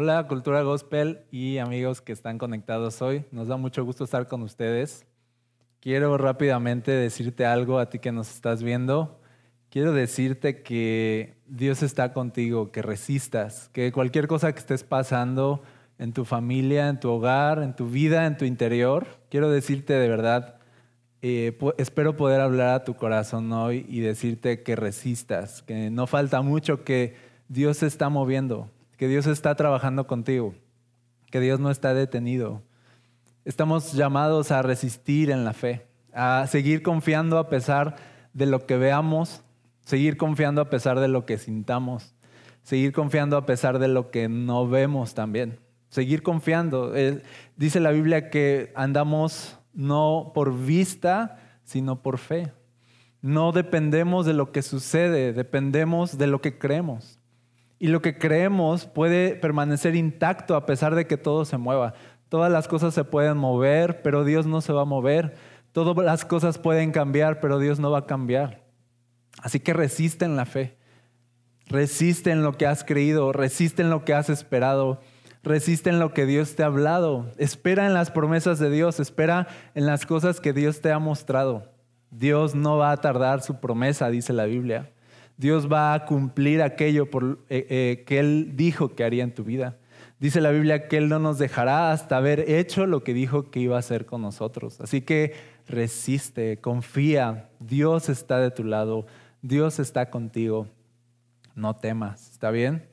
Hola, Cultura Gospel y amigos que están conectados hoy. Nos da mucho gusto estar con ustedes. Quiero rápidamente decirte algo a ti que nos estás viendo. Quiero decirte que Dios está contigo, que resistas, que cualquier cosa que estés pasando en tu familia, en tu hogar, en tu vida, en tu interior, quiero decirte de verdad, eh, espero poder hablar a tu corazón hoy y decirte que resistas, que no falta mucho, que Dios se está moviendo, que Dios está trabajando contigo, que Dios no está detenido. Estamos llamados a resistir en la fe, a seguir confiando a pesar de lo que veamos, seguir confiando a pesar de lo que sintamos, seguir confiando a pesar de lo que no vemos también, seguir confiando. Eh, dice la Biblia que andamos no por vista, sino por fe. No dependemos de lo que sucede, dependemos de lo que creemos. Y lo que creemos puede permanecer intacto a pesar de que todo se mueva. Todas las cosas se pueden mover, pero Dios no se va a mover. Todas las cosas pueden cambiar, pero Dios no va a cambiar. Así que resiste en la fe. Resiste en lo que has creído, resiste en lo que has esperado. Resiste en lo que Dios te ha hablado. Espera en las promesas de Dios. Espera en las cosas que Dios te ha mostrado. Dios no va a tardar su promesa, dice la Biblia. Dios va a cumplir aquello eh, eh, que Él dijo que haría en tu vida. Dice la Biblia que Él no nos dejará hasta haber hecho lo que dijo que iba a hacer con nosotros. Así que resiste, confía. Dios está de tu lado. Dios está contigo. No temas. ¿Está bien?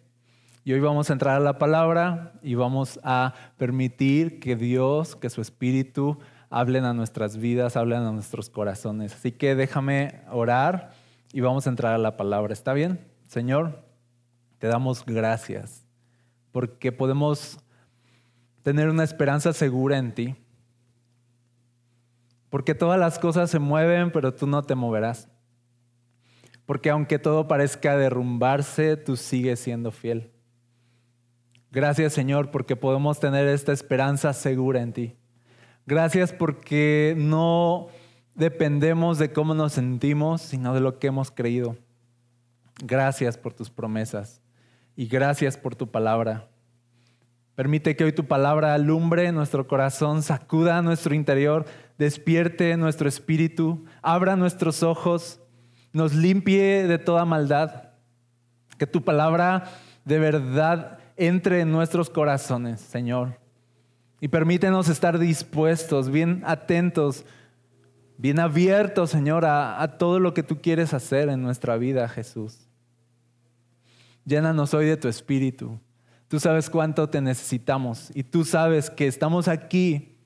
Y hoy vamos a entrar a la palabra y vamos a permitir que Dios, que su Espíritu hablen a nuestras vidas, hablen a nuestros corazones. Así que déjame orar y vamos a entrar a la palabra. ¿Está bien? Señor, te damos gracias porque podemos tener una esperanza segura en ti. Porque todas las cosas se mueven, pero tú no te moverás. Porque aunque todo parezca derrumbarse, tú sigues siendo fiel. Gracias Señor porque podemos tener esta esperanza segura en ti. Gracias porque no dependemos de cómo nos sentimos, sino de lo que hemos creído. Gracias por tus promesas y gracias por tu palabra. Permite que hoy tu palabra alumbre nuestro corazón, sacuda nuestro interior, despierte nuestro espíritu, abra nuestros ojos, nos limpie de toda maldad. Que tu palabra de verdad entre en nuestros corazones, Señor. Y permítenos estar dispuestos, bien atentos, bien abiertos, Señor, a, a, todo lo que tú quieres hacer en nuestra vida, Jesús. Llénanos hoy de tu espíritu. Tú sabes cuánto te necesitamos y tú sabes que estamos aquí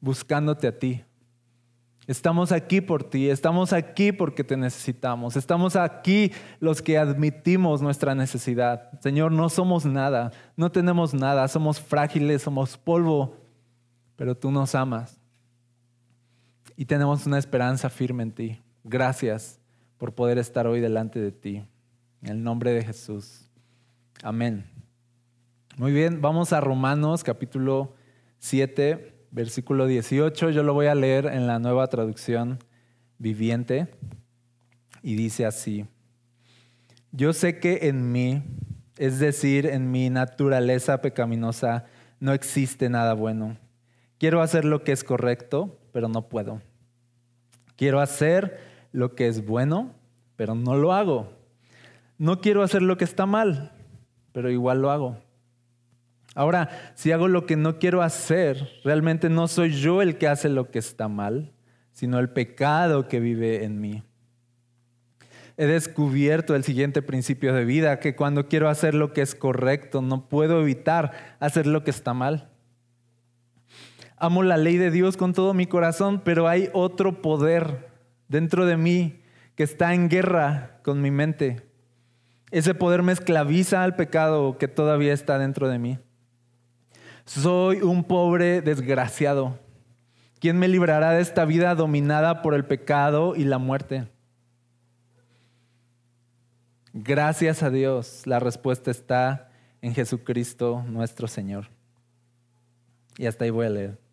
buscándote a ti. Estamos aquí por ti, estamos aquí porque te necesitamos, estamos aquí los que admitimos nuestra necesidad. Señor, no somos nada, no tenemos nada, somos frágiles, somos polvo, pero tú nos amas y tenemos una esperanza firme en ti. Gracias por poder estar hoy delante de ti. En el nombre de Jesús. Amén. Muy bien, vamos a Romanos capítulo 7 versículo 18, yo lo voy a leer en la nueva traducción viviente y dice así, yo sé que en mí, es decir, en mi naturaleza pecaminosa, no existe nada bueno. Quiero hacer lo que es correcto, pero no puedo. Quiero hacer lo que es bueno, pero no lo hago. No quiero hacer lo que está mal, pero igual lo hago. Ahora, si hago lo que no quiero hacer, realmente no soy yo el que hace lo que está mal, sino el pecado que vive en mí. He descubierto el siguiente principio de vida, que cuando quiero hacer lo que es correcto, no puedo evitar hacer lo que está mal. Amo la ley de Dios con todo mi corazón, pero hay otro poder dentro de mí que está en guerra con mi mente. Ese poder me esclaviza al pecado que todavía está dentro de mí. Soy un pobre desgraciado. ¿Quién me librará de esta vida dominada por el pecado y la muerte? Gracias a Dios, la respuesta está en Jesucristo nuestro Señor. Y hasta ahí voy a leer.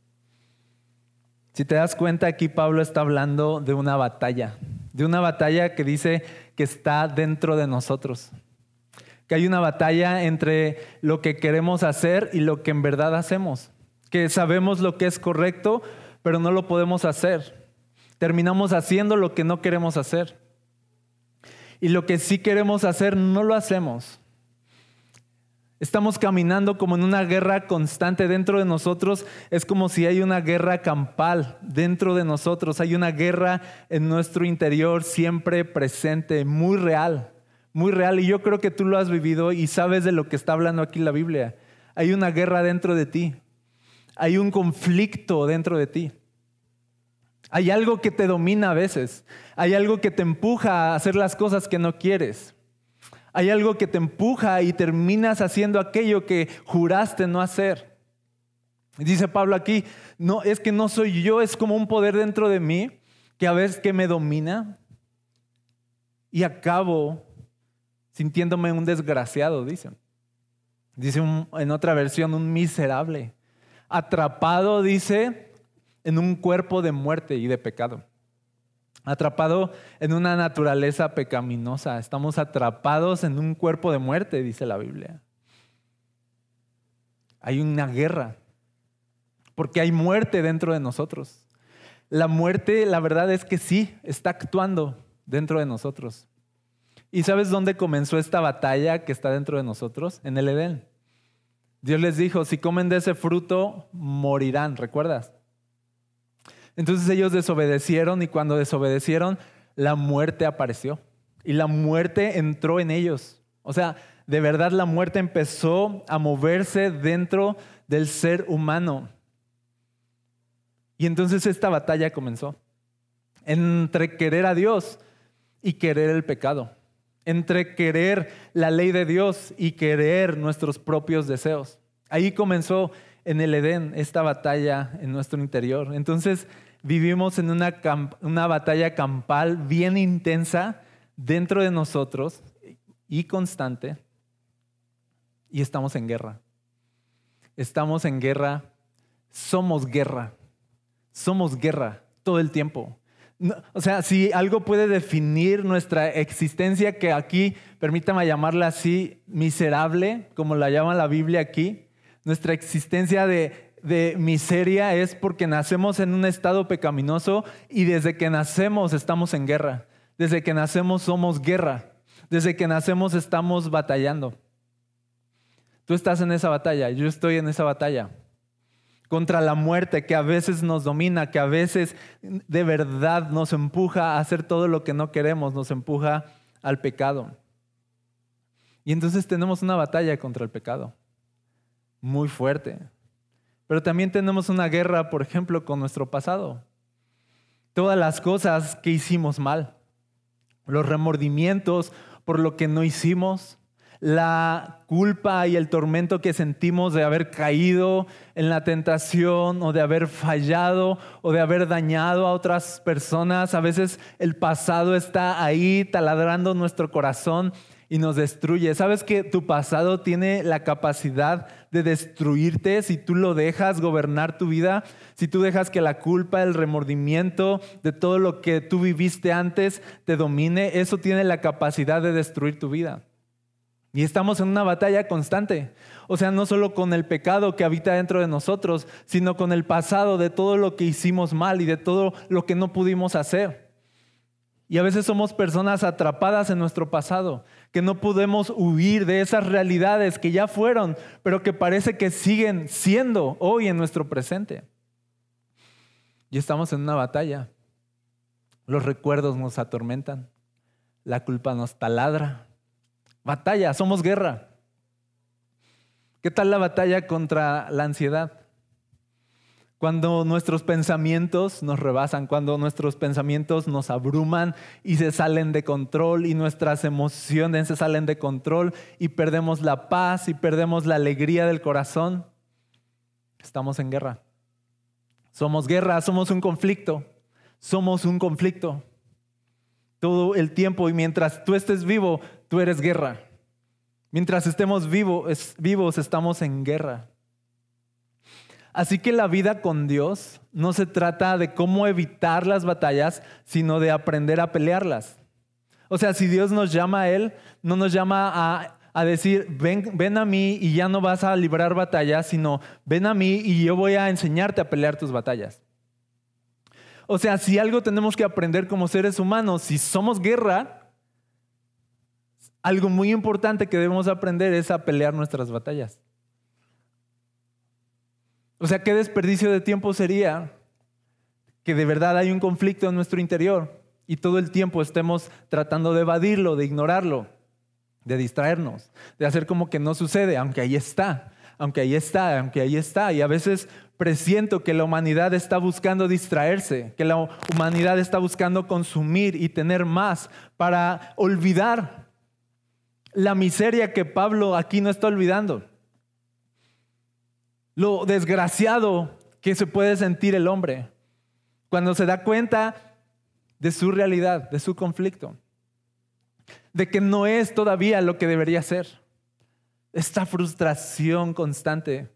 Si te das cuenta, aquí Pablo está hablando de una batalla, de una batalla que dice que está dentro de nosotros. que hay una batalla entre lo que queremos hacer y lo que en verdad hacemos, que sabemos lo que es correcto, pero no lo podemos hacer. Terminamos haciendo lo que no queremos hacer. Y lo que sí queremos hacer, no lo hacemos. Estamos caminando como en una guerra constante dentro de nosotros. Es como si hay una guerra campal dentro de nosotros. Hay una guerra en nuestro interior siempre presente, muy real, muy real. Y yo creo que tú lo has vivido y sabes de lo que está hablando aquí la Biblia. Hay una guerra dentro de ti. Hay un conflicto dentro de ti. Hay algo que te domina a veces. Hay algo que te empuja a hacer las cosas que no quieres. Hay algo que te empuja y terminas haciendo aquello que juraste no hacer. Dice Pablo aquí, no, es que no soy yo, es como un poder dentro de mí que a veces que me domina y acabo sintiéndome un desgraciado, dicen. Dice en otra versión, un miserable. Atrapado, dice, en un cuerpo de muerte y de pecado atrapado en una naturaleza pecaminosa. Estamos atrapados en un cuerpo de muerte, dice la Biblia. Hay una guerra, porque hay muerte dentro de nosotros. La muerte, la verdad es que sí, está actuando dentro de nosotros. ¿Y sabes dónde comenzó esta batalla que está dentro de nosotros? En el Edén. Dios les dijo, si comen de ese fruto, morirán, ¿recuerdas? Entonces ellos desobedecieron y cuando desobedecieron, la muerte apareció y la muerte entró en ellos. O sea, de verdad la muerte empezó a moverse dentro del ser humano. Y entonces esta batalla comenzó entre querer a Dios y querer el pecado, entre querer la ley de Dios y querer nuestros propios deseos. Ahí comenzó en el Edén esta batalla en nuestro interior. Entonces, vivimos en una, una batalla campal bien intensa dentro de nosotros y constante y estamos en guerra. Estamos en guerra, somos guerra, somos guerra todo el tiempo. o sea, si algo puede definir nuestra existencia, que aquí, permítame llamarla así, miserable, como la llama la Biblia aquí, nuestra existencia de de miseria es porque nacemos en un estado pecaminoso y desde que nacemos estamos en guerra. Desde que nacemos somos guerra. Desde que nacemos estamos batallando. Tú estás en esa batalla, yo estoy en esa batalla. Contra la muerte que a veces nos domina, que a veces de verdad nos empuja a hacer todo lo que no queremos, nos empuja al pecado. Y entonces tenemos una batalla contra el pecado, muy fuerte. Pero también tenemos una guerra, por ejemplo, con nuestro pasado. Todas las cosas que hicimos mal, los remordimientos por lo que no hicimos, la culpa y el tormento que sentimos de haber caído en la tentación o de haber fallado o de haber dañado a otras personas. A veces el pasado está ahí taladrando nuestro corazón y nos destruye. ¿Sabes que tu pasado tiene la capacidad de destruirte si tú lo dejas gobernar tu vida? Si tú dejas que la culpa, el remordimiento de todo lo que tú viviste antes te domine, eso tiene la capacidad de destruir tu vida. Y estamos en una batalla constante. O sea, no solo con el pecado que habita dentro de nosotros, sino con el pasado de todo lo que hicimos mal y de todo lo que no pudimos hacer. Y a veces somos personas atrapadas en nuestro pasado, que no podemos huir de esas realidades que ya fueron, pero que parece que siguen siendo hoy en nuestro presente. Y estamos en una batalla. Los recuerdos nos atormentan, la culpa nos taladra. Batalla, somos guerra. ¿Qué tal la batalla contra la ansiedad? Cuando nuestros pensamientos nos rebasan, cuando nuestros pensamientos nos abruman y se salen de control y nuestras emociones se salen de control y perdemos la paz y perdemos la alegría del corazón, estamos en guerra. Somos guerra, somos un conflicto, somos un conflicto. Todo el tiempo y mientras tú estés vivo, tú eres guerra. Mientras estemos vivos, vivos estamos en guerra. Así que la vida con Dios no se trata de cómo evitar las batallas, sino de aprender a pelearlas. O sea, si Dios nos llama a Él, no nos llama a, a decir, ven, ven a mí y ya no vas a librar batallas, sino ven a mí y yo voy a enseñarte a pelear tus batallas. O sea, si algo tenemos que aprender como seres humanos, si somos guerra, algo muy importante que debemos aprender es a pelear nuestras batallas. O sea, qué desperdicio de tiempo sería que de verdad hay un conflicto en nuestro interior y todo el tiempo estemos tratando de evadirlo, de ignorarlo, de distraernos, de hacer como que no sucede, aunque ahí está, aunque ahí está, aunque ahí está. Y a veces presiento que la humanidad está buscando distraerse, que la humanidad está buscando consumir y tener más para olvidar la miseria que Pablo aquí no está olvidando. Lo desgraciado que se puede sentir el hombre cuando se da cuenta de su realidad, de su conflicto, de que no es todavía lo que debería ser. Esta frustración constante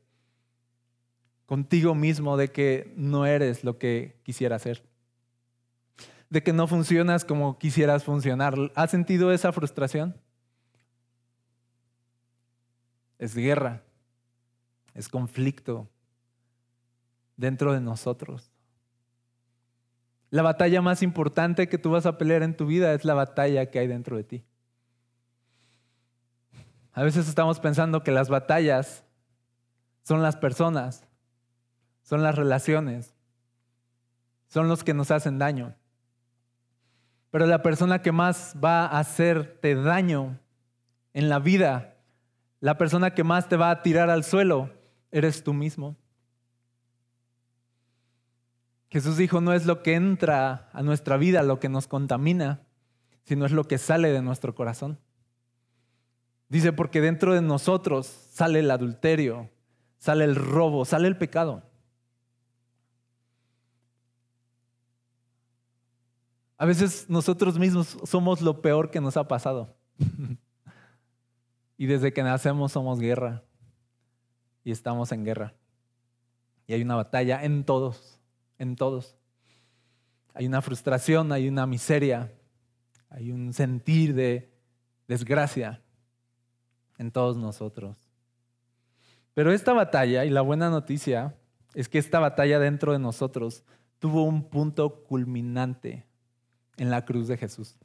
contigo mismo de que no eres lo que quisieras ser, de que no funcionas como quisieras funcionar. ¿Has sentido esa frustración? Es guerra, es conflicto dentro de nosotros. La batalla más importante que tú vas a pelear en tu vida es la batalla que hay dentro de ti. A veces estamos pensando que las batallas son las personas, son las relaciones, son los que nos hacen daño. Pero la persona que más va a hacerte daño en la vida, la persona que más te va a tirar al suelo, eres tú mismo. Jesús dijo, no es lo que entra a nuestra vida lo que nos contamina, sino es lo que sale de nuestro corazón. Dice, porque dentro de nosotros sale el adulterio, sale el robo, sale el pecado. A veces nosotros mismos somos lo peor que nos ha pasado. y desde que nacemos somos guerra. Y estamos en guerra. Y hay una batalla en todos en todos. Hay una frustración, hay una miseria, hay un sentir de desgracia en todos nosotros. Pero esta batalla, y la buena noticia, es que esta batalla dentro de nosotros tuvo un punto culminante en la cruz de Jesús.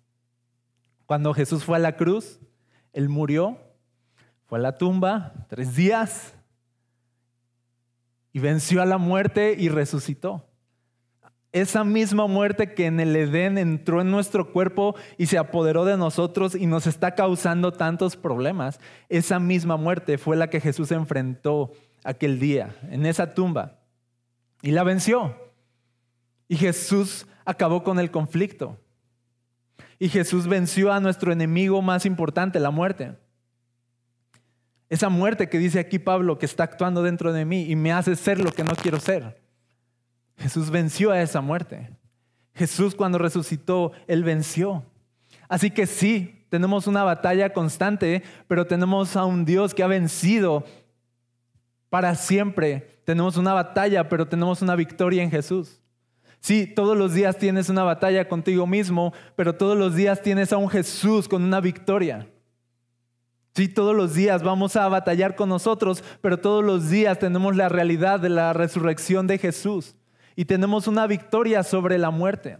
Cuando Jesús fue a la cruz, Él murió, fue a la tumba tres días y venció a la muerte y resucitó esa misma muerte que en el Edén entró en nuestro cuerpo y se apoderó de nosotros y nos está causando tantos problemas, esa misma muerte fue la que Jesús enfrentó aquel día en esa tumba y la venció. Y Jesús acabó con el conflicto. Y Jesús venció a nuestro enemigo más importante, la muerte. Esa muerte que dice aquí Pablo que está actuando dentro de mí y me hace ser lo que no quiero ser. Jesús venció a esa muerte. Jesús cuando resucitó, Él venció. Así que sí, tenemos una batalla constante, pero tenemos a un Dios que ha vencido para siempre. Tenemos una batalla, pero tenemos una victoria en Jesús. Sí, todos los días tienes una batalla contigo mismo, pero todos los días tienes a un Jesús con una victoria. Sí, todos los días vamos a batallar con nosotros, pero todos los días tenemos la realidad de la resurrección de Jesús y tenemos una victoria sobre la muerte,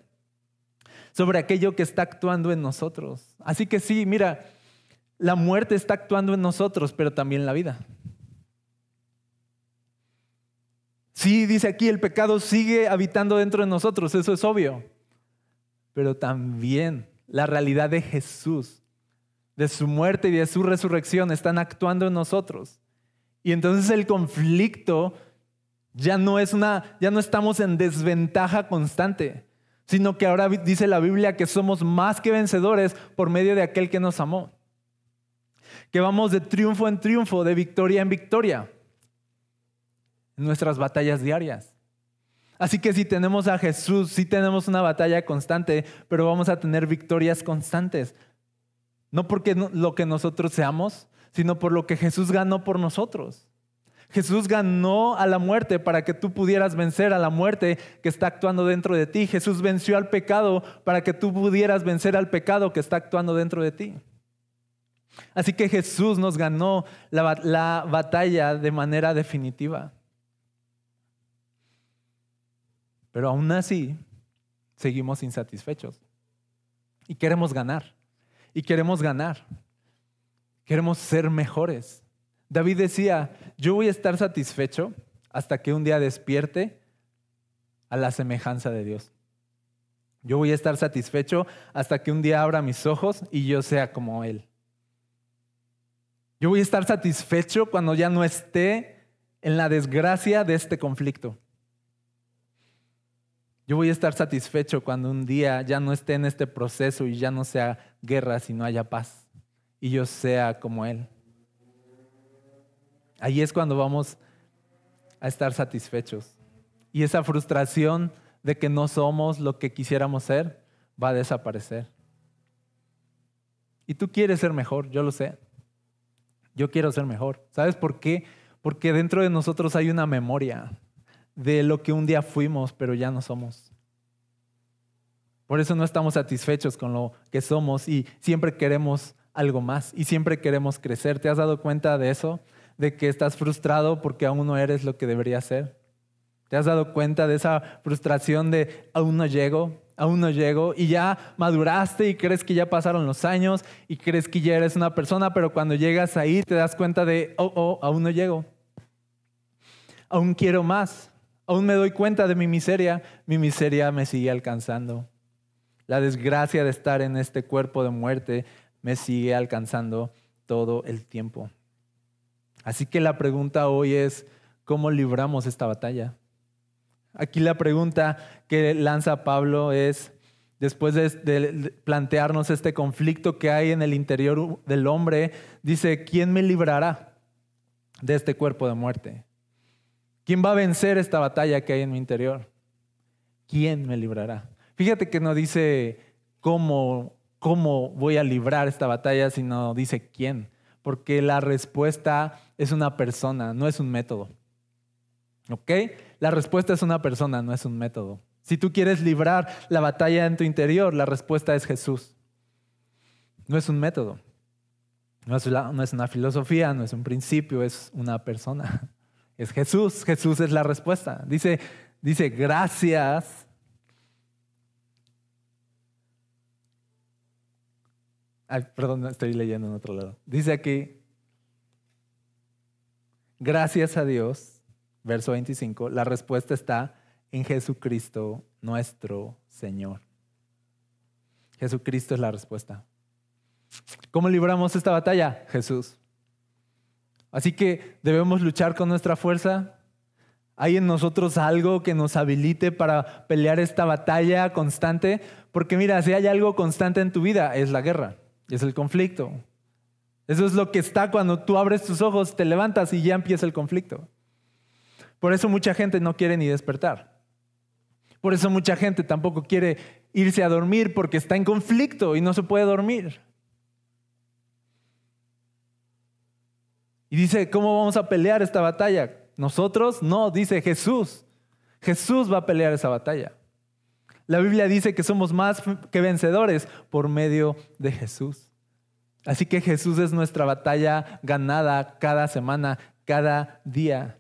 sobre aquello que está actuando en nosotros. Así que sí, mira, la muerte está actuando en nosotros, pero también la vida. Sí, dice aquí, el pecado sigue habitando dentro de nosotros, eso es obvio. Pero también la realidad de Jesús, de su muerte y de su resurrección están actuando en nosotros. Y entonces el conflicto ya no es una, ya no estamos en desventaja constante, sino que ahora dice la Biblia que somos más que vencedores por medio de aquel que nos amó. Que vamos de triunfo en triunfo, de victoria en victoria en nuestras batallas diarias. Así que si tenemos a Jesús, sí tenemos una batalla constante, pero vamos a tener victorias constantes. No porque lo que nosotros seamos, sino por lo que Jesús ganó por nosotros. Jesús ganó a la muerte para que tú pudieras vencer a la muerte que está actuando dentro de ti. Jesús venció al pecado para que tú pudieras vencer al pecado que está actuando dentro de ti. Así que Jesús nos ganó la, la batalla de manera definitiva. Pero aún así, seguimos insatisfechos. Y queremos ganar. Y queremos ganar. Queremos ser mejores. David decía, yo voy a estar satisfecho hasta que un día despierte a la semejanza de Dios. Yo voy a estar satisfecho hasta que un día abra mis ojos y yo sea como Él. Yo voy a estar satisfecho cuando ya no esté en la desgracia de este conflicto. Yo voy a estar satisfecho cuando un día ya no esté en este proceso y ya no sea guerra, sino haya paz. Y yo sea como Él. Ahí es cuando vamos a estar satisfechos. Y esa frustración de que no somos lo que quisiéramos ser va a desaparecer. Y tú quieres ser mejor, yo lo sé. Yo quiero ser mejor. ¿Sabes por qué? Porque dentro de nosotros hay una memoria de lo que un día fuimos, pero ya no somos. Por eso no estamos satisfechos con lo que somos y siempre queremos algo más y siempre queremos crecer. ¿Te has dado cuenta de eso? De que estás frustrado porque aún no eres lo que deberías ser. ¿Te has dado cuenta de esa frustración de aún no llego, aún no llego y ya maduraste y crees que ya pasaron los años y crees que ya eres una persona, pero cuando llegas ahí te das cuenta de, oh, oh, aún no llego. Aún quiero más. Aún me doy cuenta de mi miseria, mi miseria me sigue alcanzando. La desgracia de estar en este cuerpo de muerte me sigue alcanzando todo el tiempo. Así que la pregunta hoy es, ¿cómo libramos esta batalla? Aquí la pregunta que lanza Pablo es, después de, plantearnos este conflicto que hay en el interior del hombre, dice, ¿quién me librará de este cuerpo de muerte? ¿Quién va a vencer esta batalla que hay en mi interior? ¿Quién me librará? Fíjate que no dice cómo, cómo voy a librar esta batalla, sino dice quién. Porque la respuesta es una persona, no es un método. ¿Ok? La respuesta es una persona, no es un método. Si tú quieres librar la batalla en tu interior, la respuesta es Jesús. No es un método. No es, no es una filosofía, no es un principio, es una persona. Es Jesús. Jesús es la respuesta. Dice, dice, gracias. Perdón, estoy leyendo en otro lado. Dice aquí, gracias a Dios, verso 25, la respuesta está en Jesucristo, nuestro Señor. Jesucristo es la respuesta. ¿Cómo libramos esta batalla? Jesús. Así que debemos luchar con nuestra fuerza. ¿Hay en nosotros algo que nos habilite para pelear esta batalla constante? Porque mira, si hay algo constante en tu vida, es la guerra, es el conflicto. Eso es lo que está cuando tú abres tus ojos, te levantas y ya empieza el conflicto. Por eso mucha gente no quiere ni despertar. Por eso mucha gente tampoco quiere irse a dormir porque está en conflicto y no se puede dormir. Y dice, ¿cómo vamos a pelear esta batalla? Nosotros no, dice Jesús. Jesús va a pelear esa batalla. La Biblia dice que somos más que vencedores por medio de Jesús. Así que Jesús es nuestra batalla ganada cada semana, cada día.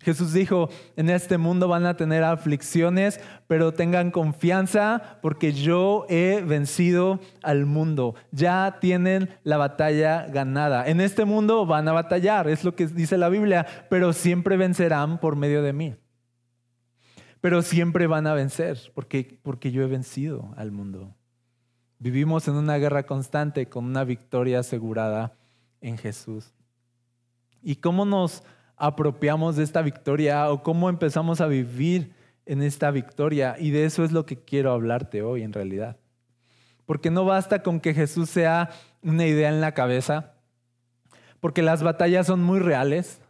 Jesús dijo, en este mundo van a tener aflicciones, pero tengan confianza porque yo he vencido al mundo. Ya tienen la batalla ganada. En este mundo van a batallar, es lo que dice la Biblia, pero siempre vencerán por medio de mí. Pero siempre van a vencer porque, porque yo he vencido al mundo. Vivimos en una guerra constante con una victoria asegurada en Jesús. ¿Y cómo nos apropiamos de esta victoria o cómo empezamos a vivir en esta victoria. Y de eso es lo que quiero hablarte hoy en realidad. Porque no basta con que Jesús sea una idea en la cabeza, porque las batallas son muy reales,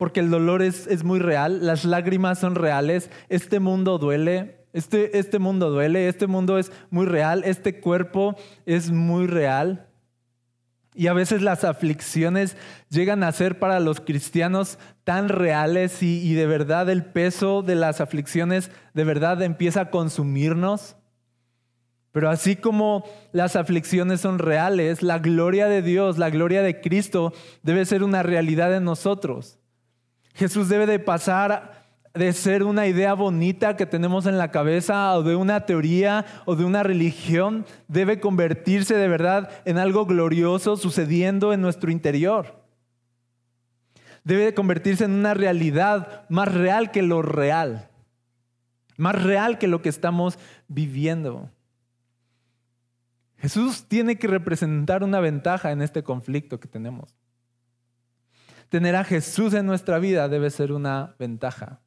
porque el dolor es, es muy real, las lágrimas son reales, este mundo duele, este, este mundo duele, este mundo es muy real, este cuerpo es muy real. Y a veces las aflicciones llegan a ser para los cristianos tan reales y, de verdad el peso de las aflicciones de verdad empieza a consumirnos. Pero así como las aflicciones son reales, la gloria de Dios, la gloria de Cristo debe ser una realidad en nosotros. Jesús debe de pasar de ser una idea bonita que tenemos en la cabeza o de una teoría o de una religión, debe convertirse de verdad en algo glorioso sucediendo en nuestro interior. Debe de convertirse en una realidad más real que lo real, más real que lo que estamos viviendo. Jesús tiene que representar una ventaja en este conflicto que tenemos. Tener a Jesús en nuestra vida debe ser una ventaja.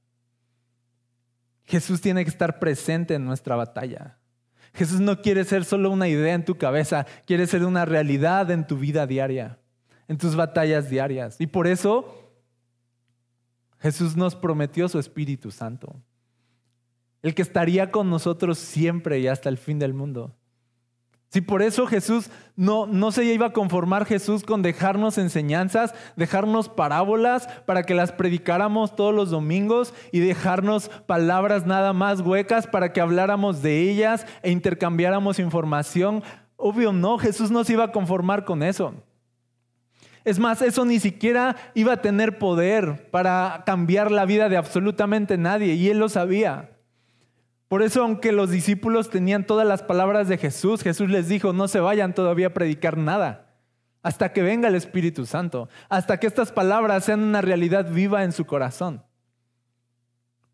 Jesús tiene que estar presente en nuestra batalla. Jesús no quiere ser solo una idea en tu cabeza, quiere ser una realidad en tu vida diaria, en tus batallas diarias. Y por eso Jesús nos prometió su Espíritu Santo, el que estaría con nosotros siempre y hasta el fin del mundo. Si por eso Jesús no, no se iba a conformar Jesús con dejarnos enseñanzas, dejarnos parábolas para que las predicáramos todos los domingos y dejarnos palabras nada más huecas para que habláramos de ellas e intercambiáramos información. Obvio no, Jesús no se iba a conformar con eso. Es más, eso ni siquiera iba a tener poder para cambiar la vida de absolutamente nadie y él lo sabía. Por eso, aunque los discípulos tenían todas las palabras de Jesús, Jesús les dijo, no se vayan todavía a predicar nada, hasta que venga el Espíritu Santo, hasta que estas palabras sean una realidad viva en su corazón.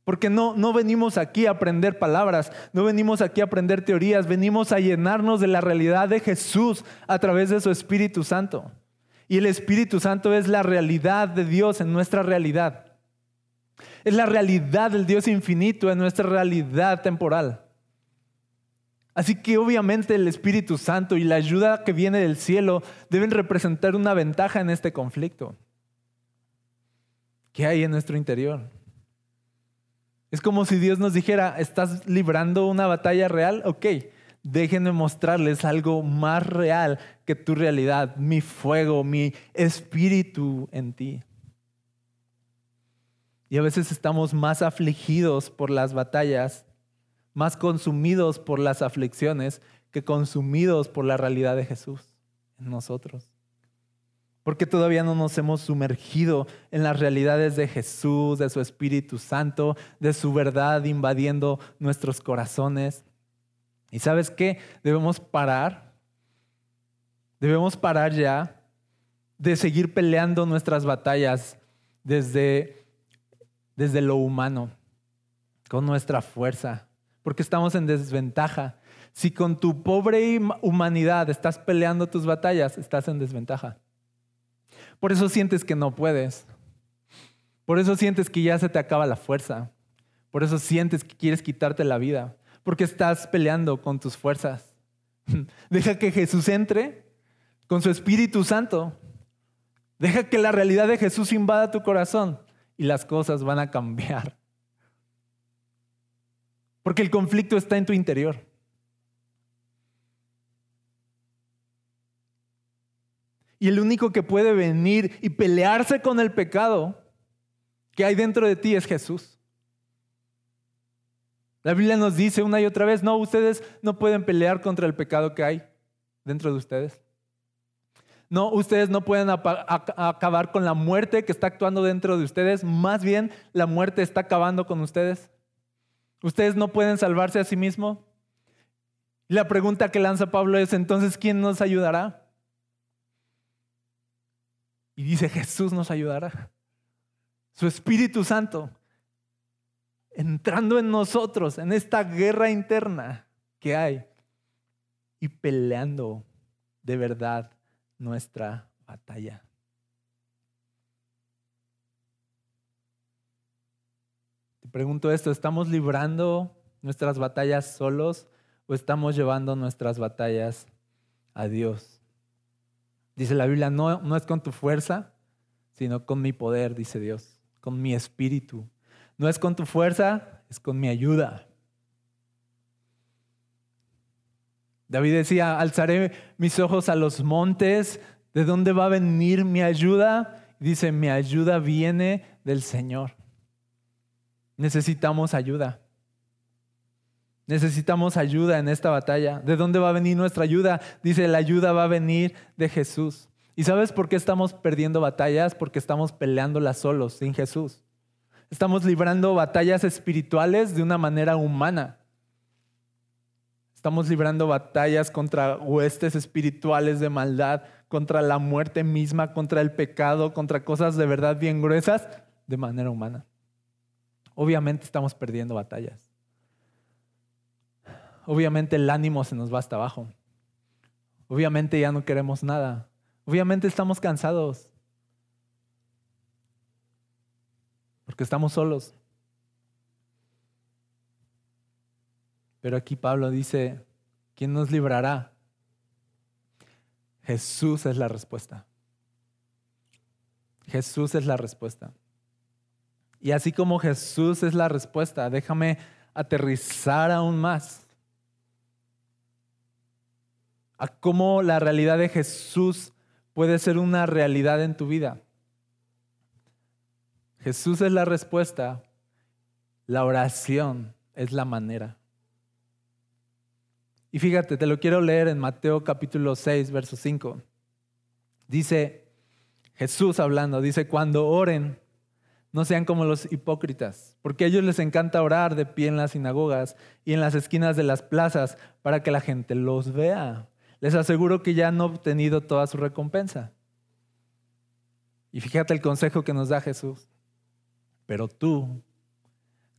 Porque no, no venimos aquí a aprender palabras, no venimos aquí a aprender teorías, venimos a llenarnos de la realidad de Jesús a través de su Espíritu Santo. Y el Espíritu Santo es la realidad de Dios en nuestra realidad. Es la realidad del Dios infinito en nuestra realidad temporal. Así que obviamente el Espíritu Santo y la ayuda que viene del cielo deben representar una ventaja en este conflicto. ¿Qué hay en nuestro interior? Es como si Dios nos dijera, ¿estás librando una batalla real? Ok, déjenme mostrarles algo más real que tu realidad, mi fuego, mi espíritu en ti. Y a veces estamos más afligidos por las batallas, más consumidos por las aflicciones que consumidos por la realidad de Jesús en nosotros. Porque todavía no nos hemos sumergido en las realidades de Jesús, de su Espíritu Santo, de su verdad invadiendo nuestros corazones. ¿Y sabes qué? Debemos parar. Debemos parar ya de seguir peleando nuestras batallas desde desde lo humano, con nuestra fuerza, porque estamos en desventaja. Si con tu pobre humanidad estás peleando tus batallas, estás en desventaja. Por eso sientes que no puedes. Por eso sientes que ya se te acaba la fuerza. Por eso sientes que quieres quitarte la vida. Porque estás peleando con tus fuerzas. Deja que Jesús entre con su Espíritu Santo. Deja que la realidad de Jesús invada tu corazón y las cosas van a cambiar. Porque el conflicto está en tu interior. Y el único que puede venir y pelearse con el pecado que hay dentro de ti es Jesús. La Biblia nos dice una y otra vez, no, ustedes no pueden pelear contra el pecado que hay dentro de ustedes. No, ustedes no pueden acabar con la muerte que está actuando dentro de ustedes. Más bien, la muerte está acabando con ustedes. Ustedes no pueden salvarse a sí mismos. La pregunta que lanza Pablo es, entonces, ¿quién nos ayudará? Y dice, Jesús nos ayudará. Su Espíritu Santo, entrando en nosotros, en esta guerra interna que hay, y peleando de verdad nuestra batalla. Te pregunto esto, ¿estamos librando nuestras batallas solos o estamos llevando nuestras batallas a Dios? Dice la Biblia, no, no es con tu fuerza, sino con mi poder, dice Dios, con mi espíritu. No es con tu fuerza, es con mi ayuda. David decía, alzaré mis ojos a los montes, ¿de dónde va a venir mi ayuda? Dice, mi ayuda viene del Señor. Necesitamos ayuda. Necesitamos ayuda en esta batalla. ¿De dónde va a venir nuestra ayuda? Dice, la ayuda va a venir de Jesús. ¿Y sabes por qué estamos perdiendo batallas? Porque estamos peleándolas solos, sin Jesús. Estamos librando batallas espirituales de una manera humana. Estamos librando batallas contra huestes espirituales de maldad, contra la muerte misma, contra el pecado, contra cosas de verdad bien gruesas de manera humana. Obviamente estamos perdiendo batallas obviamente el ánimo se nos va hasta abajo. Obviamente ya no queremos nada. Obviamente estamos cansados. Porque estamos solos. Pero aquí Pablo dice, ¿quién nos librará? Jesús es la respuesta. Jesús es la respuesta. Y así como Jesús es la respuesta, déjame aterrizar aún más a cómo la realidad de Jesús puede ser una realidad en tu vida. Jesús es la respuesta, la oración es la manera. Y fíjate, te lo quiero leer en Mateo capítulo 6, verso 5. Dice Jesús hablando, dice, cuando oren, no sean como los hipócritas, porque a ellos les encanta orar de pie en las sinagogas y en las esquinas de las plazas para que la gente los vea les aseguro que ya han obtenido toda su recompensa. Y fíjate el consejo que nos da Jesús. Pero tú,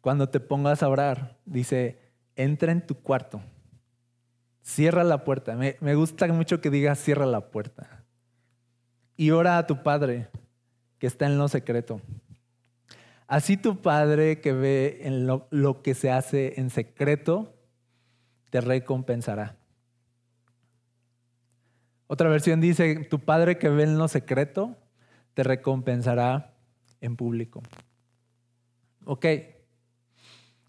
cuando te pongas a orar, dice, entra en tu cuarto, cierra la puerta. Me, me gusta mucho que digas, cierra la puerta. Y ora a tu Padre que está en lo secreto. Así tu Padre que ve en lo que se hace en secreto, te recompensará. Otra versión dice, tu Padre que ve en lo secreto, te recompensará en público. Ok,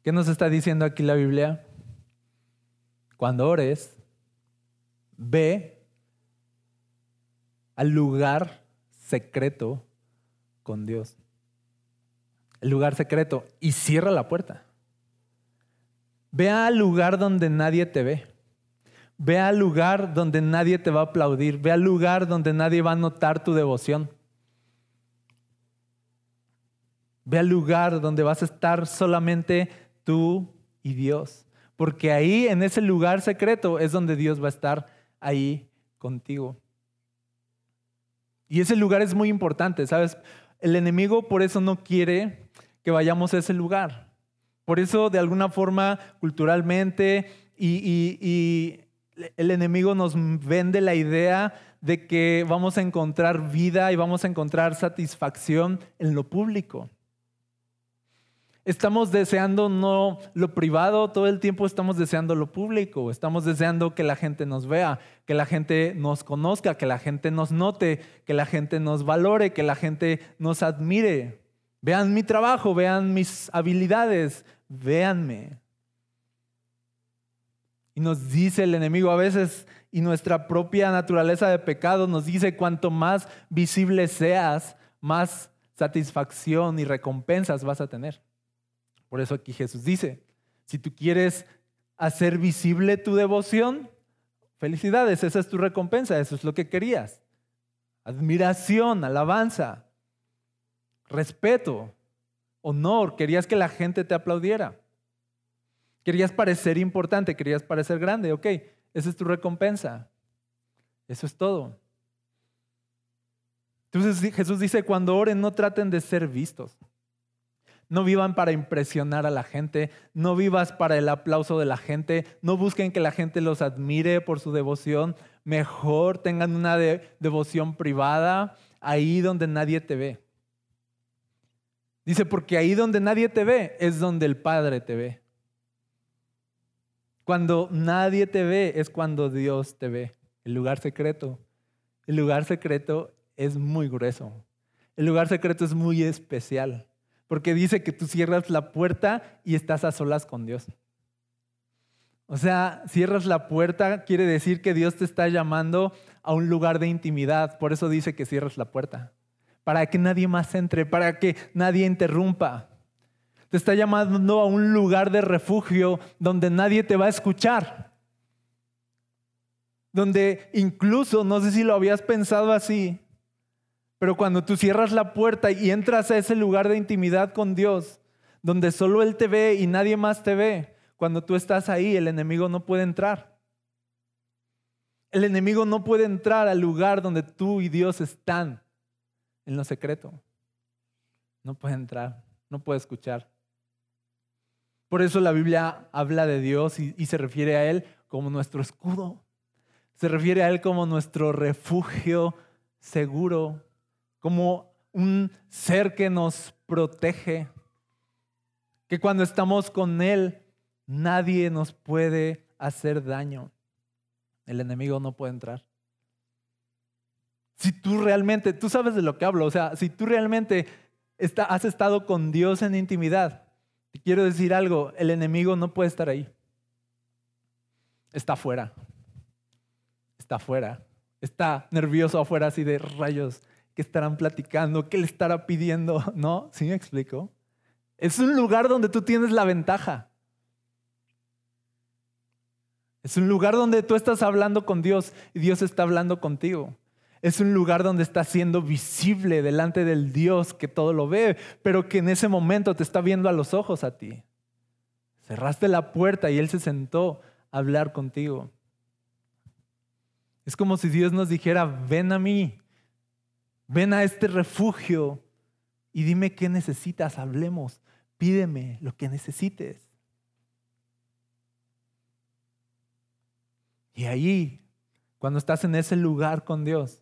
¿qué nos está diciendo aquí la Biblia? Cuando ores, ve al lugar secreto con Dios. El lugar secreto y cierra la puerta. Ve al lugar donde nadie te ve. Ve al lugar donde nadie te va a aplaudir. Ve al lugar donde nadie va a notar tu devoción. Ve al lugar donde vas a estar solamente tú y Dios. Porque ahí, en ese lugar secreto, es donde Dios va a estar ahí contigo. Y ese lugar es muy importante, ¿sabes? El enemigo por eso no quiere que vayamos a ese lugar. Por eso, de alguna forma, culturalmente y, el enemigo nos vende la idea de que vamos a encontrar vida y vamos a encontrar satisfacción en lo público. Estamos deseando no lo privado, todo el tiempo estamos deseando lo público, estamos deseando que la gente nos vea, que la gente nos conozca, que la gente nos note, que la gente nos valore, que la gente nos admire. Vean mi trabajo, vean mis habilidades, véanme. Y nos dice el enemigo a veces, y nuestra propia naturaleza de pecado nos dice, cuanto más visible seas, más satisfacción y recompensas vas a tener. Por eso aquí Jesús dice, si tú quieres hacer visible tu devoción, felicidades, esa es tu recompensa, eso es lo que querías. Admiración, alabanza, respeto, honor, querías que la gente te aplaudiera. Querías parecer importante, querías parecer grande, ok, esa es tu recompensa. Eso es todo. Entonces Jesús dice, cuando oren no traten de ser vistos. No vivan para impresionar a la gente, no vivas para el aplauso de la gente, no busquen que la gente los admire por su devoción, mejor tengan una devoción privada ahí donde nadie te ve. Dice, porque ahí donde nadie te ve es donde el Padre te ve. Cuando nadie te ve es cuando Dios te ve. El lugar secreto. El lugar secreto es muy grueso. El lugar secreto es muy especial. Porque dice que tú cierras la puerta y estás a solas con Dios. O sea, cierras la puerta quiere decir que Dios te está llamando a un lugar de intimidad. Por eso dice que cierras la puerta. Para que nadie más entre, para que nadie interrumpa. Te está llamando a un lugar de refugio donde nadie te va a escuchar. Donde incluso, no sé si lo habías pensado así, pero cuando tú cierras la puerta y entras a ese lugar de intimidad con Dios, donde solo Él te ve y nadie más te ve, cuando tú estás ahí, el enemigo no puede entrar. El enemigo no puede entrar al lugar donde tú y Dios están en lo secreto. No puede entrar, no puede escuchar. Por eso la Biblia habla de Dios y, y, se refiere a Él como nuestro escudo. Se refiere a Él como nuestro refugio seguro, como un ser que nos protege, que cuando estamos con Él nadie nos puede hacer daño. El enemigo no puede entrar. Si tú realmente, tú sabes de lo que hablo, o sea, si tú realmente has estado con Dios en intimidad, te quiero decir algo, el enemigo no puede estar ahí. Está afuera. Está afuera. Está nervioso afuera así de rayos. ¿Qué estarán platicando? ¿Qué le estará pidiendo? ¿No? ¿Sí me explico? Es un lugar donde tú tienes la ventaja. Es un lugar donde tú estás hablando con Dios y Dios está hablando contigo. Es un lugar donde estás siendo visible delante del Dios que todo lo ve, pero que en ese momento te está viendo a los ojos a ti. Cerraste la puerta y Él se sentó a hablar contigo. Es como si Dios nos dijera, ven a mí, ven a este refugio y dime qué necesitas, hablemos, pídeme lo que necesites. Y ahí, cuando estás en ese lugar con Dios,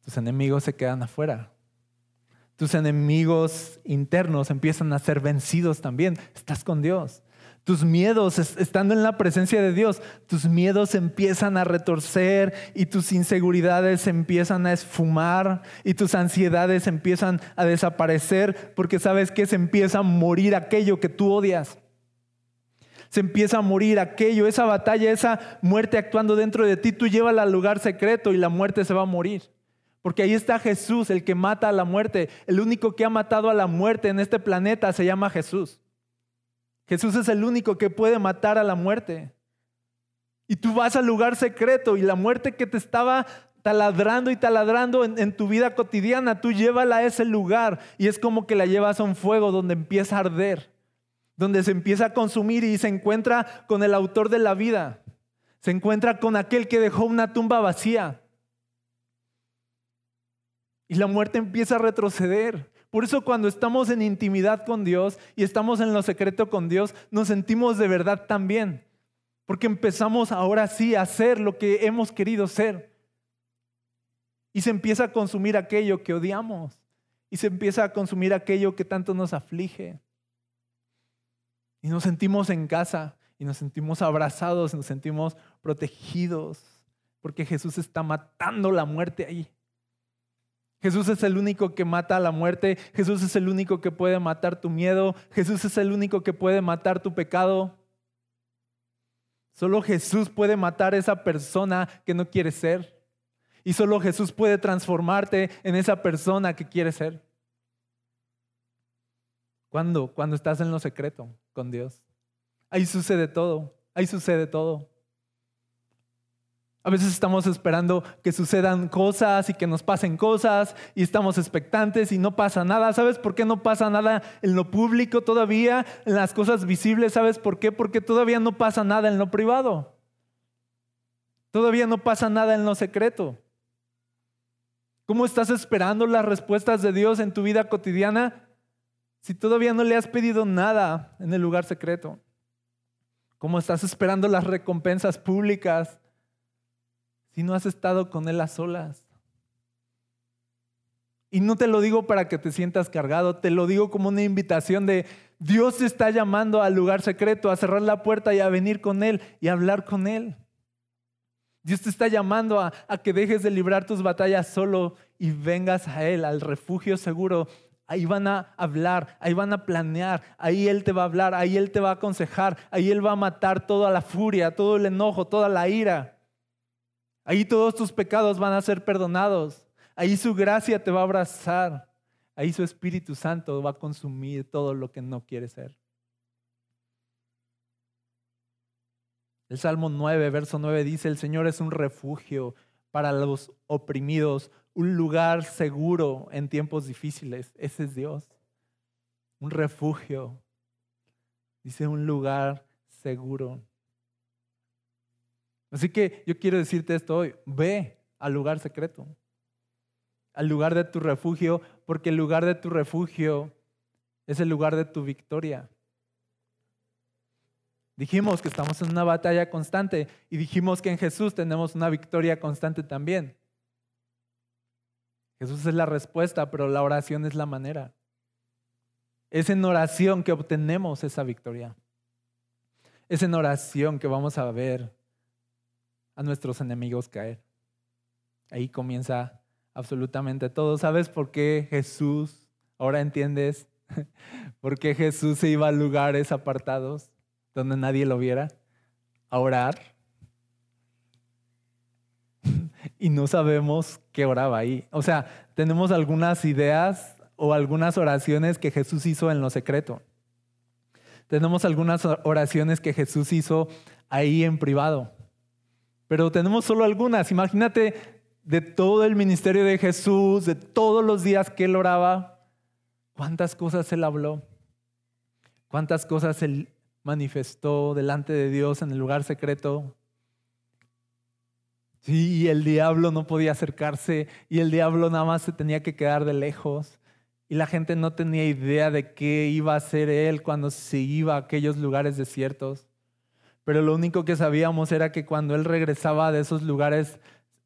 tus enemigos se quedan afuera. Tus enemigos internos empiezan a ser vencidos también. Estás con Dios. Tus miedos, estando en la presencia de Dios, tus miedos empiezan a retorcer y tus inseguridades empiezan a esfumar y tus ansiedades empiezan a desaparecer porque sabes que se empieza a morir aquello que tú odias se empieza a morir aquello, esa batalla, esa muerte actuando dentro de ti, tú llévala al lugar secreto y la muerte se va a morir. Porque ahí está Jesús, el que mata a la muerte. El único que ha matado a la muerte en este planeta se llama Jesús. Jesús es el único que puede matar a la muerte. Y tú vas al lugar secreto y la muerte que te estaba taladrando y taladrando en, en, tu vida cotidiana, tú llévala a ese lugar y es como que la llevas a un fuego donde empieza a arder donde se empieza a consumir y se encuentra con el autor de la vida. Se encuentra con aquel que dejó una tumba vacía. Y la muerte empieza a retroceder. Por eso cuando estamos en intimidad con Dios y estamos en lo secreto con Dios, nos sentimos de verdad tan bien. Porque empezamos ahora sí a hacer lo que hemos querido ser. Y se empieza a consumir aquello que odiamos. Y se empieza a consumir aquello que tanto nos aflige. Y nos sentimos en casa y nos sentimos abrazados, nos sentimos protegidos, porque Jesús está matando la muerte ahí. Jesús es el único que mata la muerte, Jesús es el único que puede matar tu miedo, Jesús es el único que puede matar tu pecado. Solo Jesús puede matar a esa persona que no quiere ser. Y solo Jesús puede transformarte en esa persona que quiere ser. ¿Cuándo? Cuando estás en lo secreto con Dios. Ahí sucede todo, ahí sucede todo. A veces estamos esperando que sucedan cosas y que nos pasen cosas y estamos expectantes y no pasa nada. ¿Sabes por qué no pasa nada en lo público todavía, en las cosas visibles? ¿Sabes por qué? Porque todavía no pasa nada en lo privado. Todavía no pasa nada en lo secreto. ¿Cómo estás esperando las respuestas de Dios en tu vida cotidiana? Si todavía no le has pedido nada en el lugar secreto, ¿cómo estás esperando las recompensas públicas si no has estado con Él a solas? Y no te lo digo para que te sientas cargado, te lo digo como una invitación de Dios te está llamando al lugar secreto, a cerrar la puerta y a venir con Él y a hablar con Él. Dios te está llamando a, a que dejes de librar tus batallas solo y vengas a Él, al refugio seguro Ahí van a hablar, ahí van a planear, ahí Él te va a hablar, ahí Él te va a aconsejar, ahí Él va a matar toda la furia, todo el enojo, toda la ira. Ahí todos tus pecados van a ser perdonados. Ahí su gracia te va a abrazar. ahí su Espíritu Santo va a consumir todo lo que no quiere ser. El Salmo 9, verso 9 dice, el Señor es un refugio para los oprimidos, un lugar seguro en tiempos difíciles. Ese es Dios. Un refugio. Dice un lugar seguro. Así que yo quiero decirte esto hoy, ve al lugar secreto, al lugar de tu refugio, porque el lugar de tu refugio es el lugar de tu victoria. Dijimos que estamos en una batalla constante y dijimos que en Jesús tenemos una victoria constante también. Jesús es la respuesta, pero la oración es la manera. Es en oración que obtenemos esa victoria. Es en oración que vamos a ver a nuestros enemigos caer. Ahí comienza absolutamente todo. ¿Sabes por qué Jesús, ahora entiendes, por qué Jesús se iba a lugares apartados? donde nadie lo viera, a orar. y no sabemos qué oraba ahí. O sea, tenemos algunas ideas o algunas oraciones que Jesús hizo en lo secreto. Tenemos algunas oraciones que Jesús hizo ahí en privado. Pero tenemos solo algunas. Imagínate de todo el ministerio de Jesús, de todos los días que él oraba, cuántas cosas él habló, cuántas cosas él manifestó delante de Dios en el lugar secreto. Sí, y el diablo no podía acercarse y el diablo nada más se tenía que quedar de lejos. Y la gente no tenía idea de qué iba a hacer él cuando se iba a aquellos lugares desiertos. Pero lo único que sabíamos era que cuando él regresaba de esos lugares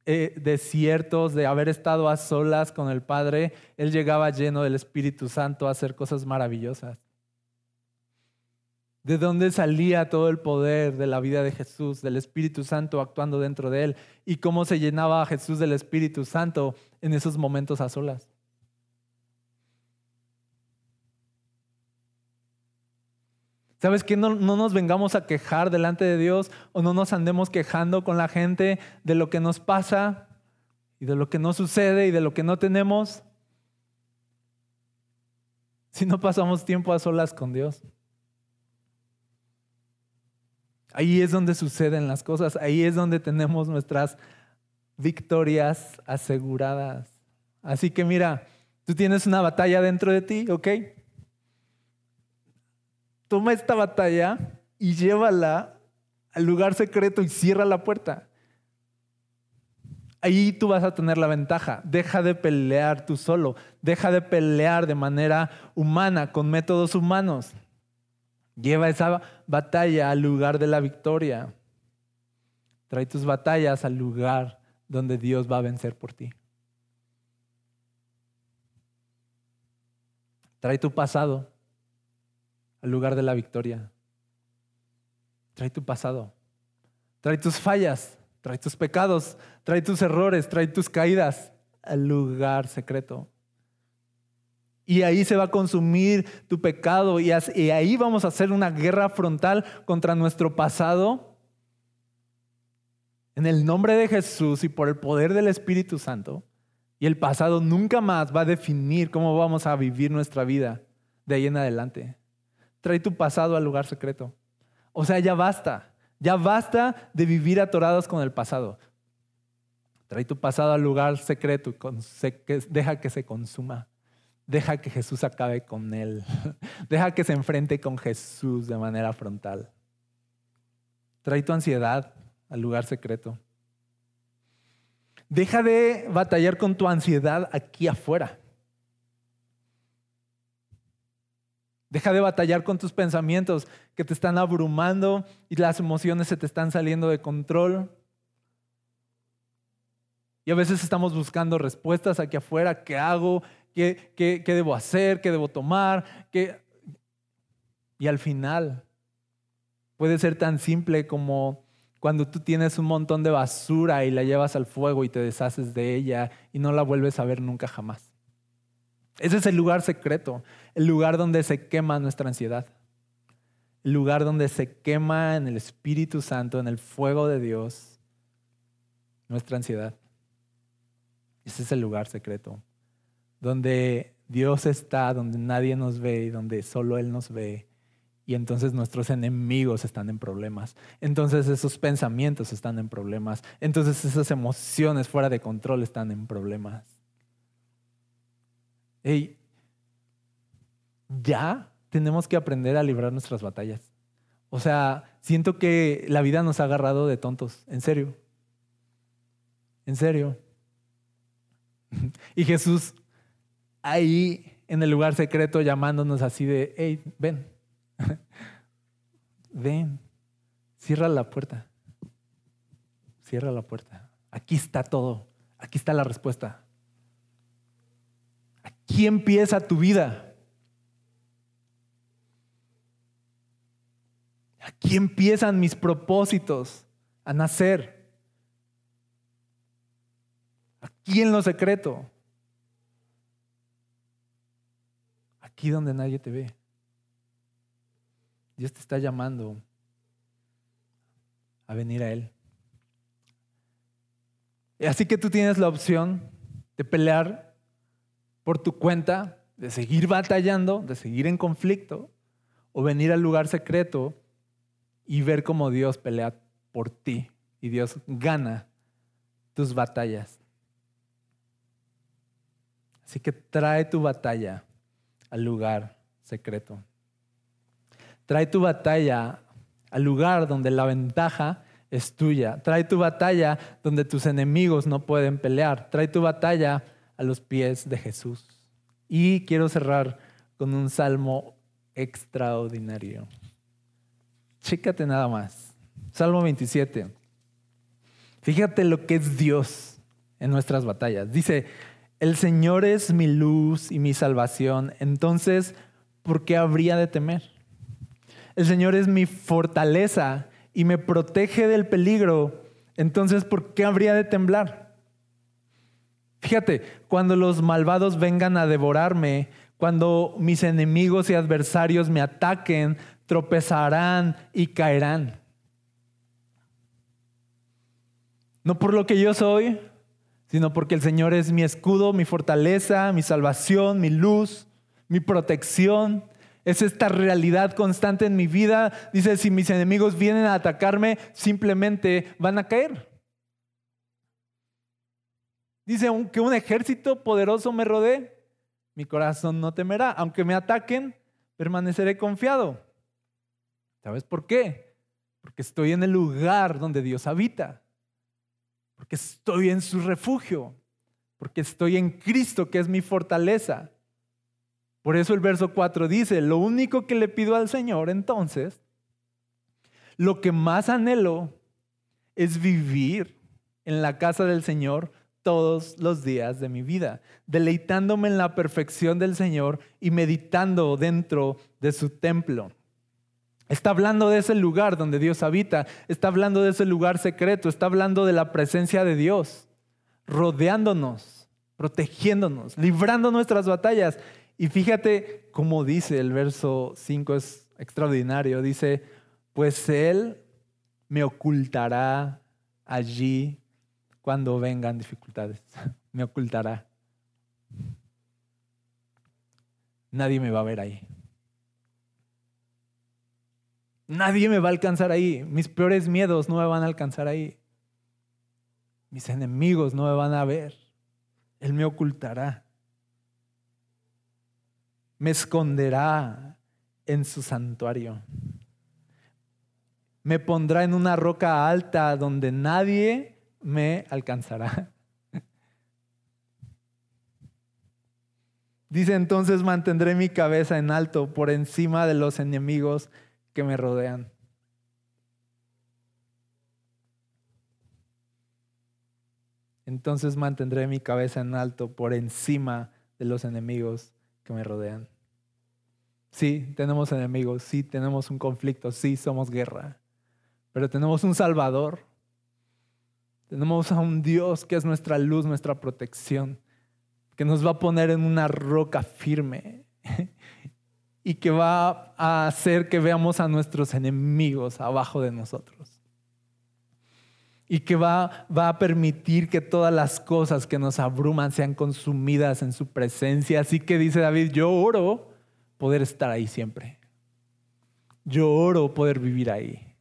eh, desiertos, de haber estado a solas con el Padre, él llegaba lleno del Espíritu Santo a hacer cosas maravillosas. ¿De dónde salía todo el poder de la vida de Jesús, del Espíritu Santo actuando dentro de él? ¿Y cómo se llenaba a Jesús del Espíritu Santo en esos momentos a solas? ¿Sabes que no, no, nos vengamos a quejar delante de Dios o no nos andemos quejando con la gente de lo que nos pasa y de lo que no sucede y de lo que no tenemos? Si no pasamos tiempo a solas con Dios. Ahí es donde suceden las cosas, ahí es donde tenemos nuestras victorias aseguradas. Así que mira, tú tienes una batalla dentro de ti, ¿ok? Toma esta batalla y llévala al lugar secreto y cierra la puerta. Ahí tú vas a tener la ventaja. Deja de pelear tú solo. Deja de pelear de manera humana, con métodos humanos. Lleva esa batalla al lugar de la victoria. Trae tus batallas al lugar donde Dios va a vencer por ti. Trae tu pasado al lugar de la victoria. Trae tu pasado. Trae tus fallas, trae tus pecados, trae tus errores, trae tus caídas al lugar secreto. Y ahí se va a consumir tu pecado y ahí vamos a hacer una guerra frontal contra nuestro pasado. En el nombre de Jesús y por el poder del Espíritu Santo. Y el pasado nunca más va a definir cómo vamos a vivir nuestra vida de ahí en adelante. Trae tu pasado al lugar secreto. O sea, ya basta. Ya basta de vivir atorados con el pasado. Trae tu pasado al lugar secreto y deja que se consuma. Deja que Jesús acabe con él. Deja que se enfrente con Jesús de manera frontal. Trae tu ansiedad al lugar secreto. Deja de batallar con tu ansiedad aquí afuera. Deja de batallar con tus pensamientos que te están abrumando y las emociones se te están saliendo de control. Y a veces estamos buscando respuestas aquí afuera. ¿Qué hago? qué, debo hacer, qué debo tomar. Y al final puede ser tan simple como cuando tú tienes un montón de basura y la llevas al fuego y te deshaces de ella y no la vuelves a ver nunca jamás. Ese es el lugar secreto, el lugar donde se quema nuestra ansiedad, el lugar donde se quema en el Espíritu Santo, en el fuego de Dios, nuestra ansiedad. Ese es el lugar secreto donde Dios está donde nadie nos ve y donde solo Él nos ve. Y entonces nuestros enemigos están en problemas. Entonces esos pensamientos están en problemas. Entonces esas emociones fuera de control están en problemas. Hey, ya tenemos que aprender a librar nuestras batallas. O sea, siento que la vida nos ha agarrado de tontos, en serio. En serio. Y Jesús ahí en el lugar secreto llamándonos así de, hey, ven, ven, cierra la puerta, cierra la puerta. Aquí está todo, aquí está la respuesta. Aquí empieza tu vida. Aquí empiezan mis propósitos a nacer. Aquí en lo secreto. Aquí donde nadie te ve. Dios te está llamando a venir a Él. Así que tú tienes la opción de pelear por tu cuenta, de seguir batallando, de seguir en conflicto, o venir al lugar secreto y ver cómo Dios pelea por ti y Dios gana tus batallas. Así que trae tu batalla al lugar secreto. Trae tu batalla al lugar donde la ventaja es tuya. Trae tu batalla donde tus enemigos no pueden pelear. Trae tu batalla a los pies de Jesús. Y quiero cerrar con un salmo extraordinario. Chécate nada más. Salmo 27. Fíjate lo que es Dios en nuestras batallas. Dice, el Señor es mi luz y mi salvación, entonces, ¿por qué habría de temer? El Señor es mi fortaleza y me protege del peligro, entonces, ¿por qué habría de temblar? Fíjate, cuando los malvados vengan a devorarme, cuando mis enemigos y adversarios me ataquen, tropezarán y caerán. No por lo que yo soy, sino porque el Señor es mi escudo, mi fortaleza, mi salvación, mi luz, mi protección. Es esta realidad constante en mi vida. Dice, si mis enemigos vienen a atacarme, simplemente van a caer. Dice, aunque un ejército poderoso me rodee, mi corazón no temerá. Aunque me ataquen, permaneceré confiado. ¿Sabes por qué? Porque estoy en el lugar donde Dios habita porque estoy en su refugio, porque estoy en Cristo, que es mi fortaleza. Por eso el verso 4 dice, lo único que le pido al Señor entonces, lo que más anhelo es vivir en la casa del Señor todos los días de mi vida, deleitándome en la perfección del Señor y meditando dentro de su templo. Está hablando de ese lugar donde Dios habita, está hablando de ese lugar secreto, está hablando de la presencia de Dios, rodeándonos, protegiéndonos, librando nuestras batallas. Y fíjate cómo dice el verso 5, es extraordinario, dice, pues Él me ocultará allí cuando vengan dificultades, me ocultará. Nadie me va a ver ahí. Nadie me va a alcanzar ahí. Mis peores miedos no me van a alcanzar ahí. Mis enemigos no me van a ver. Él me ocultará. Me esconderá en su santuario. Me pondrá en una roca alta donde nadie me alcanzará. Dice entonces mantendré mi cabeza en alto por encima de los enemigos que me rodean. Entonces mantendré mi cabeza en alto por encima de los enemigos que me rodean. Sí, tenemos enemigos, sí, tenemos un conflicto, sí, somos guerra, pero tenemos un Salvador. Tenemos a un Dios que es nuestra luz, nuestra protección, que nos va a poner en una roca firme y que va a hacer que veamos a nuestros enemigos abajo de nosotros. y que va, va a permitir que todas las cosas que nos abruman sean consumidas en su presencia. Así que dice David, yo oro poder estar ahí siempre. Yo oro poder vivir ahí.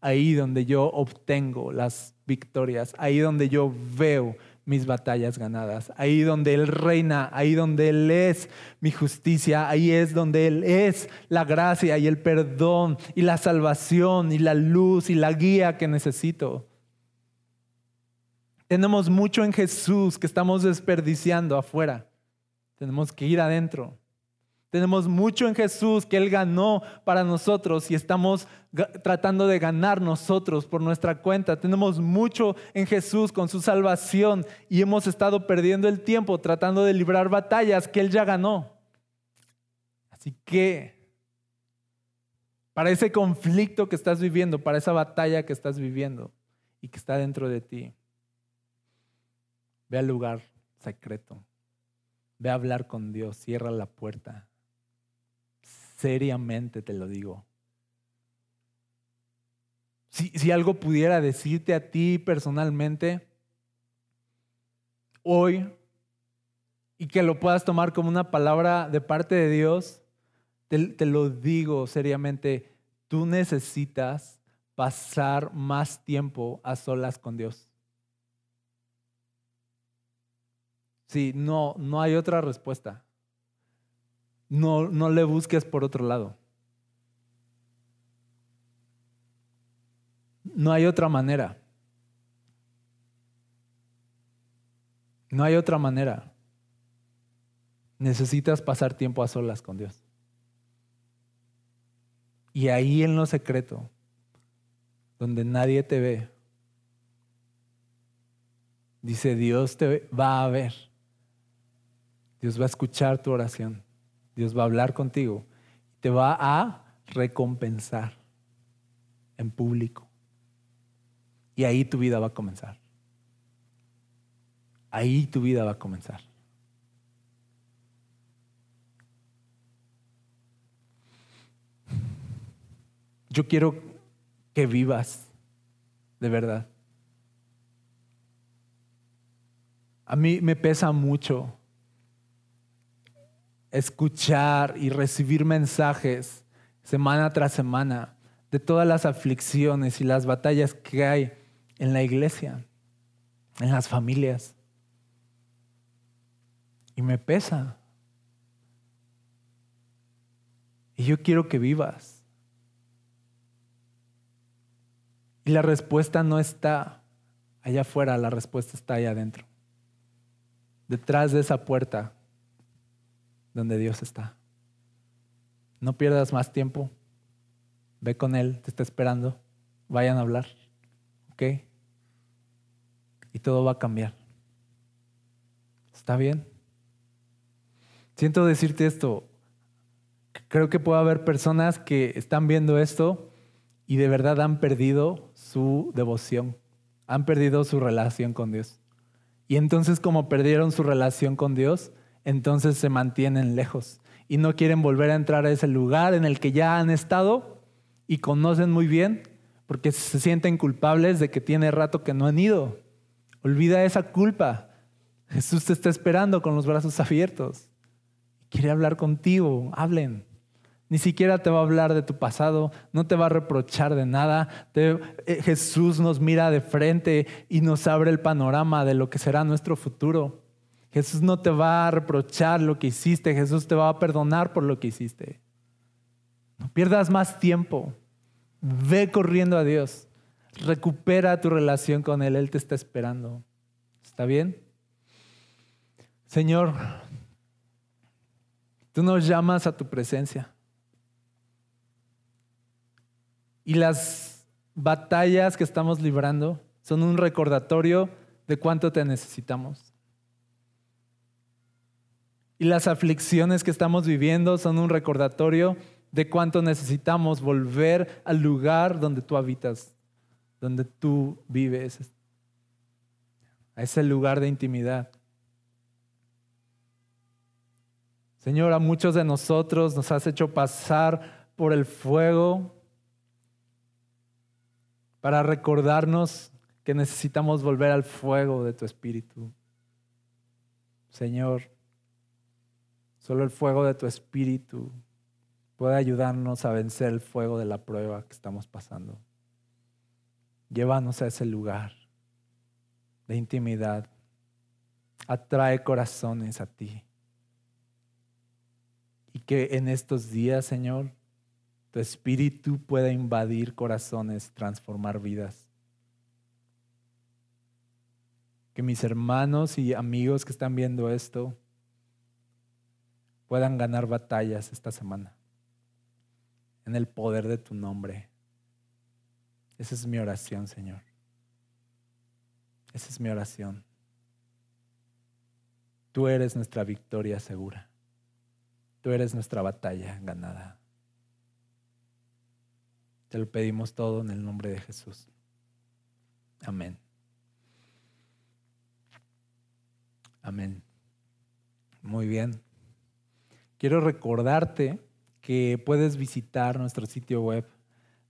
Ahí donde yo obtengo las victorias, ahí donde yo veo mis batallas ganadas, ahí donde Él reina, ahí donde Él es mi justicia, ahí es donde Él es la gracia y el perdón y la salvación y la luz y la guía que necesito. Tenemos mucho en Jesús que estamos desperdiciando afuera. Tenemos que ir adentro. Tenemos mucho en Jesús que Él ganó para nosotros y estamos tratando de ganar nosotros por nuestra cuenta. Tenemos mucho en Jesús con su salvación y hemos estado perdiendo el tiempo tratando de librar batallas que Él ya ganó. Así que, para ese conflicto que estás viviendo, para esa batalla que estás viviendo y que está dentro de ti, Ve al lugar secreto. Ve a hablar con Dios. Cierra la puerta. Seriamente te lo digo. Si, algo pudiera decirte a ti personalmente hoy y que lo puedas tomar como una palabra de parte de Dios, te, te lo digo seriamente, tú necesitas pasar más tiempo a solas con Dios. Sí, no, no hay otra respuesta. No, no le busques por otro lado. No hay otra manera. No hay otra manera. Necesitas pasar tiempo a solas con Dios. Y ahí en lo secreto, donde nadie te ve, dice Dios te va a ver. Dios va a escuchar tu oración. Dios va a hablar contigo. Te va a recompensar en público. Y ahí tu vida va a comenzar. Ahí tu vida va a comenzar. Yo quiero que vivas de verdad. A mí me pesa mucho escuchar y recibir mensajes semana tras semana de todas las aflicciones y las batallas que hay en la iglesia, en las familias. Y me pesa. Y yo quiero que vivas. Y la respuesta no está allá afuera, la respuesta está allá adentro. Detrás de esa puerta donde Dios está. No pierdas más tiempo. Ve con Él, te está esperando. Vayan a hablar. ¿Ok? Y todo va a cambiar. ¿Está bien? Siento decirte esto. Creo que puede haber personas que están viendo esto y de verdad han perdido su devoción. Han perdido su relación con Dios. Y entonces como perdieron su relación con Dios, entonces se mantienen lejos y no quieren volver a entrar a ese lugar en el que ya han estado y conocen muy bien porque se sienten culpables de que tiene rato que no han ido. Olvida esa culpa. Jesús te está esperando con los brazos abiertos. Quiere hablar contigo, hablen. Ni siquiera te va a hablar de tu pasado, no te va a reprochar de nada. Eh, Jesús nos mira de frente y nos abre el panorama de lo que será nuestro futuro. Jesús no te va a reprochar lo que hiciste, Jesús te va a perdonar por lo que hiciste. No pierdas más tiempo. Ve corriendo a Dios. Recupera tu relación con Él. Él te está esperando. ¿Está bien? Señor, tú nos llamas a tu presencia. Y las batallas que estamos librando son un recordatorio de cuánto te necesitamos. Y las aflicciones que estamos viviendo son un recordatorio de cuánto necesitamos volver al lugar donde tú habitas, donde tú vives, a ese lugar de intimidad. Señor, a muchos de nosotros nos has hecho pasar por el fuego para recordarnos que necesitamos volver al fuego de tu espíritu. Señor, solo el fuego de tu espíritu puede ayudarnos a vencer el fuego de la prueba que estamos pasando. Llévanos a ese lugar de intimidad. Atrae corazones a ti. Y que en estos días, Señor, tu espíritu pueda invadir corazones, transformar vidas. Que mis hermanos y amigos que están viendo esto puedan ganar batallas esta semana en el poder de tu nombre. Esa es mi oración, Señor. Esa es mi oración. Tú eres nuestra victoria segura. Tú eres nuestra batalla ganada. Te lo pedimos todo en el nombre de Jesús. Amén. Amén. Muy bien. Quiero recordarte que puedes visitar nuestro sitio web,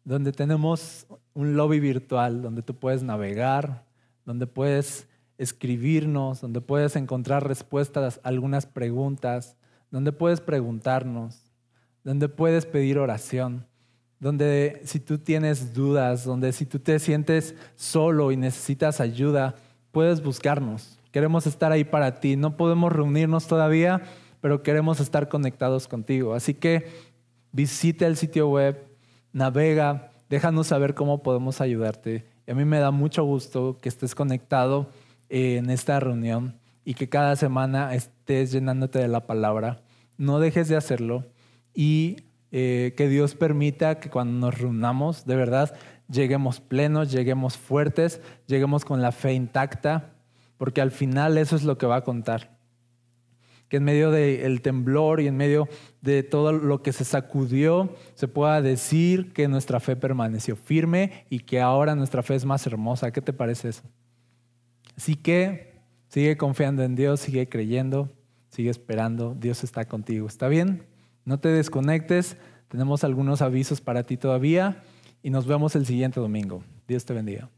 donde tenemos un lobby virtual, donde tú puedes navegar, donde puedes escribirnos, donde puedes encontrar respuestas a algunas preguntas, donde puedes preguntarnos, donde puedes pedir oración, donde si tú tienes dudas, donde si tú te sientes solo y necesitas ayuda, puedes buscarnos. Queremos estar ahí para ti. No podemos reunirnos todavía, pero queremos estar conectados contigo. Así que visita el sitio web, navega, déjanos saber cómo podemos ayudarte. Y a mí me da mucho gusto que estés conectado en esta reunión y que cada semana estés llenándote de la palabra. No dejes de hacerlo y eh, que Dios permita que cuando nos reunamos, de verdad, lleguemos plenos, lleguemos fuertes, lleguemos con la fe intacta, porque al final eso es lo que va a contar que en medio del temblor y en medio de todo lo que se sacudió, se pueda decir que nuestra fe permaneció firme y que ahora nuestra fe es más hermosa. ¿Qué te parece eso? Así que sigue confiando en Dios, sigue creyendo, sigue esperando, Dios está contigo. ¿Está bien? No te desconectes, tenemos algunos avisos para ti todavía y nos vemos el siguiente domingo. Dios te bendiga.